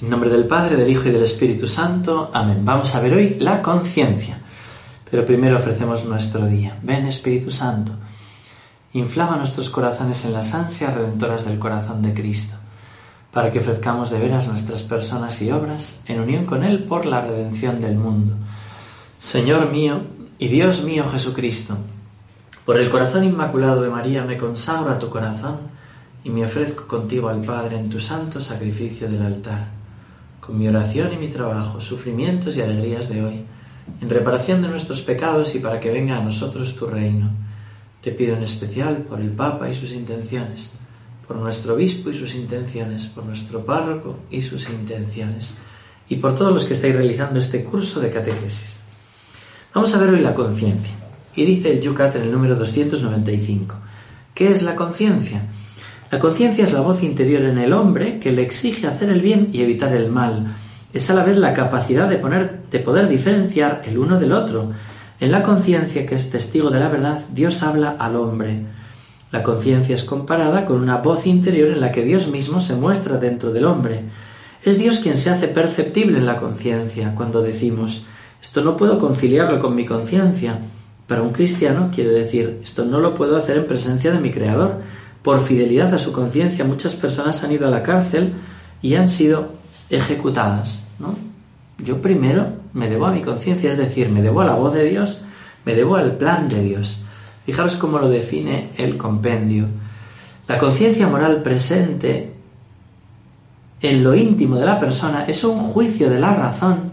En nombre del Padre, del Hijo y del Espíritu Santo. Amén. Vamos a ver hoy la conciencia. Pero primero ofrecemos nuestro día. Ven Espíritu Santo. Inflama nuestros corazones en las ansias redentoras del corazón de Cristo, para que ofrezcamos de veras nuestras personas y obras en unión con Él por la redención del mundo. Señor mío y Dios mío Jesucristo, por el corazón inmaculado de María me consagro a tu corazón y me ofrezco contigo al Padre en tu santo sacrificio del altar con mi oración y mi trabajo, sufrimientos y alegrías de hoy, en reparación de nuestros pecados y para que venga a nosotros tu reino. Te pido en especial por el Papa y sus intenciones, por nuestro obispo y sus intenciones, por nuestro párroco y sus intenciones, y por todos los que estáis realizando este curso de catequesis. Vamos a ver hoy la conciencia. Y dice el Yucat en el número 295. ¿Qué es la conciencia? La conciencia es la voz interior en el hombre que le exige hacer el bien y evitar el mal. Es a la vez la capacidad de, poner, de poder diferenciar el uno del otro. En la conciencia, que es testigo de la verdad, Dios habla al hombre. La conciencia es comparada con una voz interior en la que Dios mismo se muestra dentro del hombre. Es Dios quien se hace perceptible en la conciencia cuando decimos, esto no puedo conciliarlo con mi conciencia. Para un cristiano quiere decir, esto no lo puedo hacer en presencia de mi Creador por fidelidad a su conciencia, muchas personas han ido a la cárcel y han sido ejecutadas. ¿no? Yo primero me debo a mi conciencia, es decir, me debo a la voz de Dios, me debo al plan de Dios. Fijaros cómo lo define el compendio. La conciencia moral presente en lo íntimo de la persona es un juicio de la razón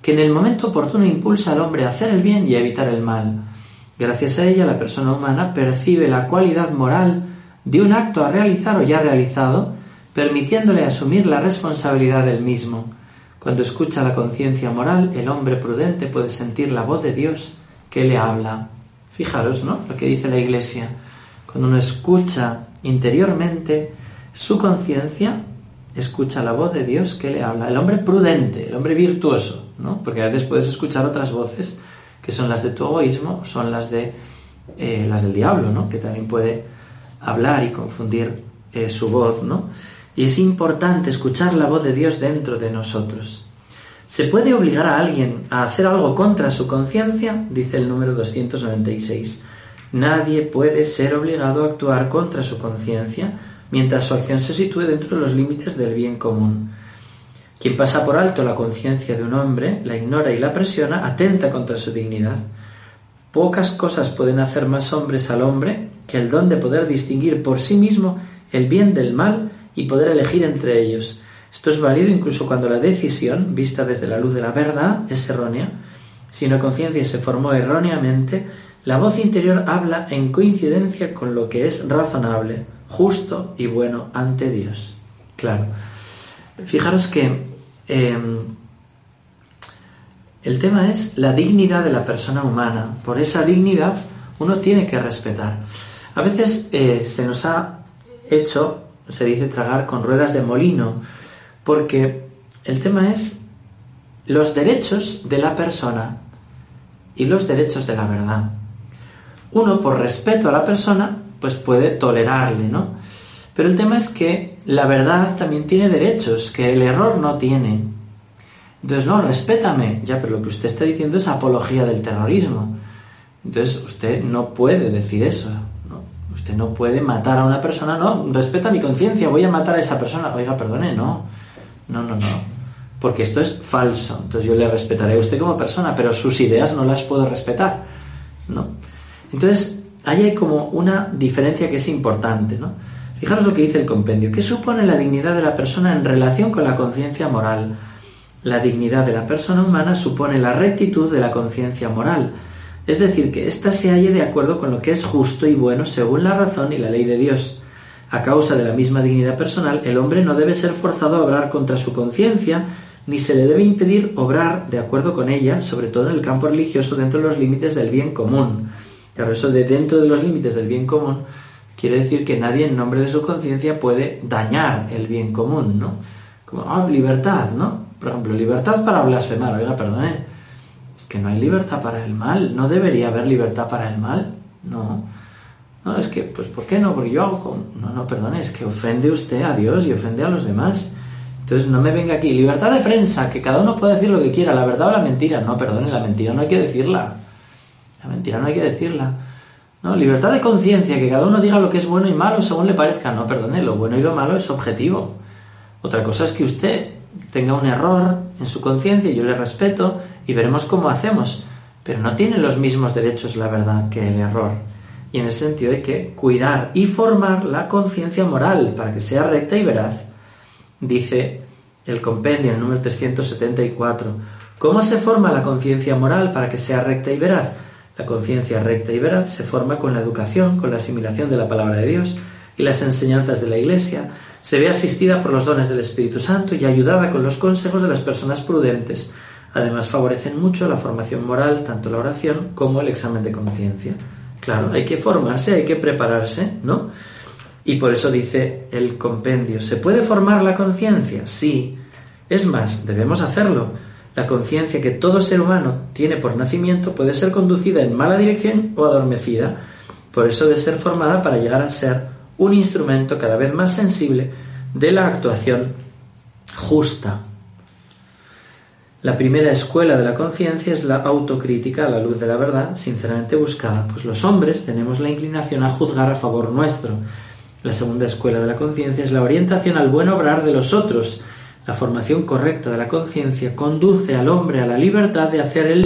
que en el momento oportuno impulsa al hombre a hacer el bien y a evitar el mal. Gracias a ella la persona humana percibe la cualidad moral de un acto a realizar o ya realizado, permitiéndole asumir la responsabilidad del mismo. Cuando escucha la conciencia moral, el hombre prudente puede sentir la voz de Dios que le habla. Fijaros, ¿no? Lo que dice la Iglesia. Cuando uno escucha interiormente su conciencia, escucha la voz de Dios que le habla. El hombre prudente, el hombre virtuoso, ¿no? Porque a veces puedes escuchar otras voces que son las de tu egoísmo, son las de eh, las del diablo, ¿no? Que también puede hablar y confundir eh, su voz, ¿no? Y es importante escuchar la voz de Dios dentro de nosotros. ¿Se puede obligar a alguien a hacer algo contra su conciencia? Dice el número 296. Nadie puede ser obligado a actuar contra su conciencia mientras su acción se sitúe dentro de los límites del bien común. Quien pasa por alto la conciencia de un hombre, la ignora y la presiona, atenta contra su dignidad. Pocas cosas pueden hacer más hombres al hombre que el don de poder distinguir por sí mismo el bien del mal y poder elegir entre ellos. Esto es válido incluso cuando la decisión, vista desde la luz de la verdad, es errónea. Si una conciencia se formó erróneamente, la voz interior habla en coincidencia con lo que es razonable, justo y bueno ante Dios. Claro. Fijaros que em, el tema es la dignidad de la persona humana. Por esa dignidad uno tiene que respetar. A veces eh, se nos ha hecho, se dice, tragar con ruedas de molino, porque el tema es los derechos de la persona y los derechos de la verdad. Uno, por respeto a la persona, pues puede tolerarle, ¿no? Pero el tema es que la verdad también tiene derechos que el error no tiene. Entonces, no, respétame. Ya, pero lo que usted está diciendo es apología del terrorismo. Entonces, usted no puede decir eso. Usted no puede matar a una persona, no, respeta mi conciencia, voy a matar a esa persona. Oiga, perdone, no. No, no, no. Porque esto es falso. Entonces yo le respetaré a usted como persona, pero sus ideas no las puedo respetar. ¿No? Entonces, ahí hay como una diferencia que es importante, ¿no? Fijaros lo que dice el compendio. ¿Qué supone la dignidad de la persona en relación con la conciencia moral? La dignidad de la persona humana supone la rectitud de la conciencia moral, es decir, que ésta se halle de acuerdo con lo que es justo y bueno según la razón y la ley de Dios. A causa de la misma dignidad personal, el hombre no debe ser forzado a obrar contra su conciencia, ni se le debe impedir obrar de acuerdo con ella, sobre todo en el campo religioso, dentro de los límites del bien común. Claro, eso de dentro de los límites del bien común quiere decir que nadie en nombre de su conciencia puede dañar el bien común, ¿no? Como, ah, libertad, ¿no? Por ejemplo, libertad para blasfemar, oiga, perdone, es que no hay libertad para el mal, no debería haber libertad para el mal, no. No, es que, pues, ¿por qué no? Porque yo hago con... No, no, perdone, es que ofende usted a Dios y ofende a los demás. Entonces no me venga aquí, libertad de prensa, que cada uno puede decir lo que quiera, la verdad o la mentira. No, perdone, la mentira no hay que decirla. La mentira no hay que decirla. No, libertad de conciencia, que cada uno diga lo que es bueno y malo según le parezca. No, perdone, lo bueno y lo malo es objetivo. Otra cosa es que usted tenga un error en su conciencia, yo le respeto y veremos cómo hacemos. Pero no tiene los mismos derechos la verdad que el error. Y en ese sentido hay que cuidar y formar la conciencia moral para que sea recta y veraz. Dice el compendio, el número 374. ¿Cómo se forma la conciencia moral para que sea recta y veraz? La conciencia recta y veraz se forma con la educación, con la asimilación de la palabra de Dios y las enseñanzas de la Iglesia. Se ve asistida por los dones del Espíritu Santo y ayudada con los consejos de las personas prudentes. Además, favorecen mucho la formación moral, tanto la oración como el examen de conciencia. Claro, hay que formarse, hay que prepararse, ¿no? Y por eso dice el compendio, ¿se puede formar la conciencia? Sí. Es más, debemos hacerlo. La conciencia que todo ser humano tiene por nacimiento puede ser conducida en mala dirección o adormecida. Por eso debe ser formada para llegar a ser un instrumento cada vez más sensible de la actuación justa. La primera escuela de la conciencia es la autocrítica a la luz de la verdad, sinceramente buscada, pues los hombres tenemos la inclinación a juzgar a favor nuestro, la segunda escuela de la conciencia es la orientación al buen obrar de los otros. La formación correcta de la conciencia conduce al hombre a la libertad de hacer el